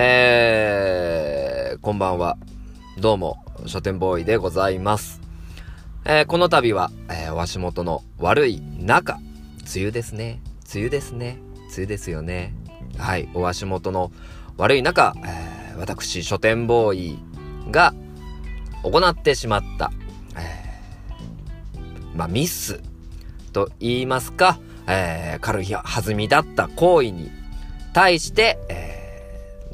えー、こんばんは。どうも、書店ボーイでございます。えー、この度は、えー、お足元の悪い中、梅雨ですね。梅雨ですね。梅雨ですよね。はい、お足元の悪い中、えー、私、書店ボーイが行ってしまった、えー、まあ、ミスと言いますか、えー、軽い弾みだった行為に対して、えー、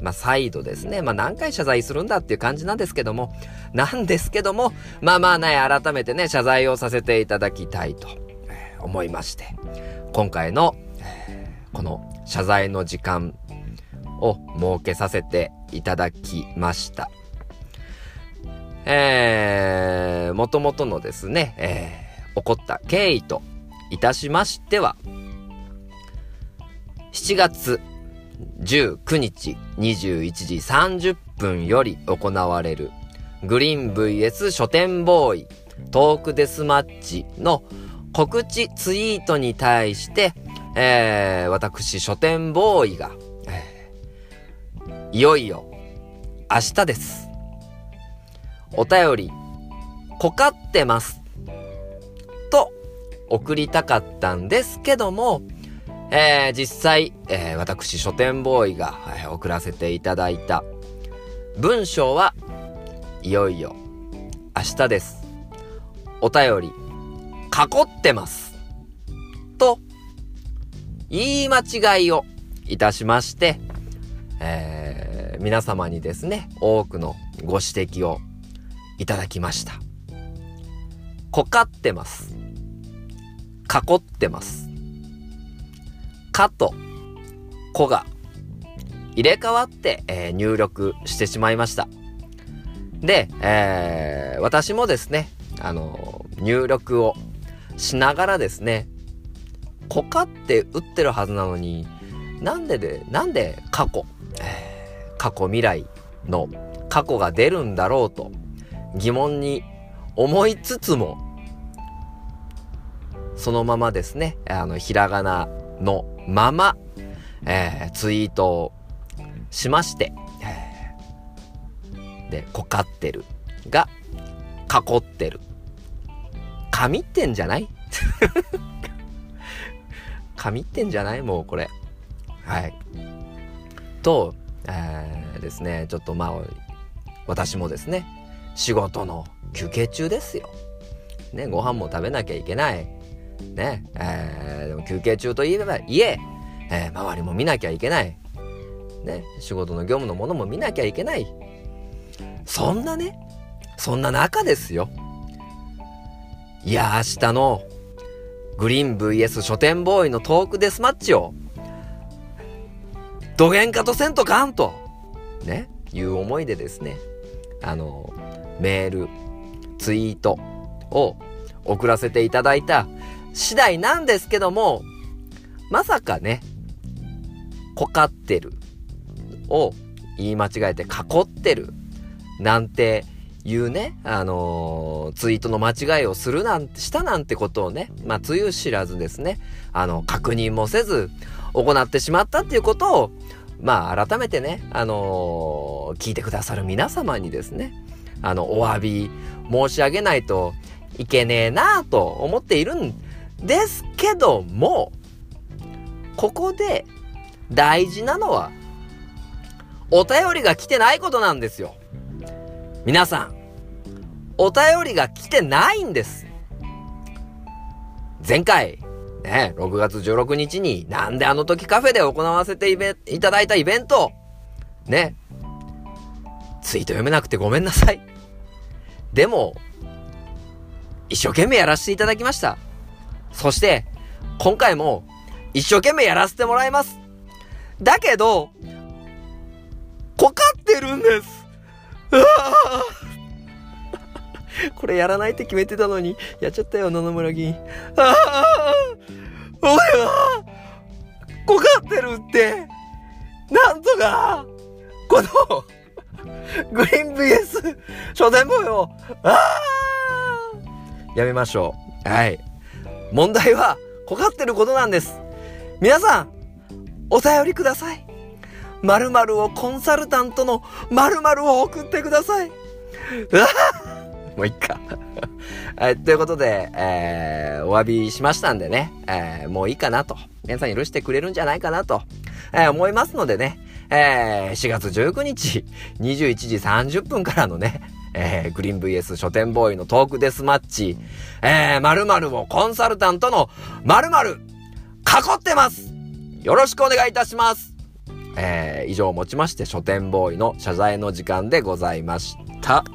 まあ、再度ですね、まあ、何回謝罪するんだっていう感じなんですけども、なんですけども、まあまあね、改めてね、謝罪をさせていただきたいと、思いまして、今回の、この謝罪の時間を設けさせていただきました。えー、もともとのですね、えー、起こった経緯といたしましては、7月19日21時30分より行われるグリーン VS 書店ボーイトークデスマッチの告知ツイートに対して、えー、私書店ボーイが、えー、いよいよ明日です。お便り、こかってます。と、送りたかったんですけども、えー、実際、えー、私書店ボーイが、えー、送らせていただいた文章はいよいよ明日です。お便り、囲ってます。と、言い間違いをいたしまして、えー、皆様にですね、多くのご指摘をいただきました。こかってます。囲ってます。かと、こが入れ替わって、えー、入力してしまいました。で、えー、私もですね、あのー、入力をしながらですね、こかって打ってるはずなのに、なんでで、なんで過去、えー、過去未来の過去が出るんだろうと疑問に思いつつも、そのままですね、あの、ひらがなのまま、えー、ツイートをしまして、えー、で、こかってるが、囲ってる。神ってんじゃない？神ってんじゃない？もうこれ。はい。と、えー、ですね、ちょっとまあ、私もですね、仕事の休憩中ですよ。ね、ご飯も食べなきゃいけない。ね、えー、休憩中といえば、家、えー、周りも見なきゃいけない。ね、仕事の業務のものも見なきゃいけない。そんなね、そんな中ですよ。いや、明日のグリーン VS 書店ボーイのトークデスマッチを、どげんかとせんとかんと、ね、いう思いでですね、あの、メール、ツイートを送らせていただいた次第なんですけども、まさかね、こかってるを言い間違えて囲ってるなんていうね、あのー、ツイートの間違いをするなんて、したなんてことをね、まあ、つゆ知らずですね、あの、確認もせず行ってしまったっていうことを、まあ、改めてね、あのー、聞いてくださる皆様にですね、あの、お詫び申し上げないといけねえなぁと思っているんですけども、ここで大事なのは、お便りが来てないことなんですよ。皆さん、お便りが来てないんです。前回、ね、6月16日になんであの時カフェで行わせていただいたイベント、ね、ツイート読めなくてごめんなさい。でも、一生懸命やらせていただきました。そして、今回も一生懸命やらせてもらいます。だけど、こかってるんです。これやらないって決めてたのに、やっちゃったよ、野々村議員。ああ俺は、こかってるって、なんとか、この、グリーン VS 書店ボーイを、ああやめましょう。はい。問題は、こかってることなんです。皆さん、お便りください。〇〇をコンサルタントの〇〇を送ってください。うわもういっか。はい、ということで、えー、お詫びしましたんでね、えー、もういいかなと。皆さん許してくれるんじゃないかなと、えー、思いますのでね、えー、4月19日、21時30分からのね、えー、グリーン VS 書店ボーイのトークデスマッチ、えー、〇〇をコンサルタントの〇〇囲ってます。よろしくお願いいたします。えー、以上をもちまして書店ボーイの謝罪の時間でございました。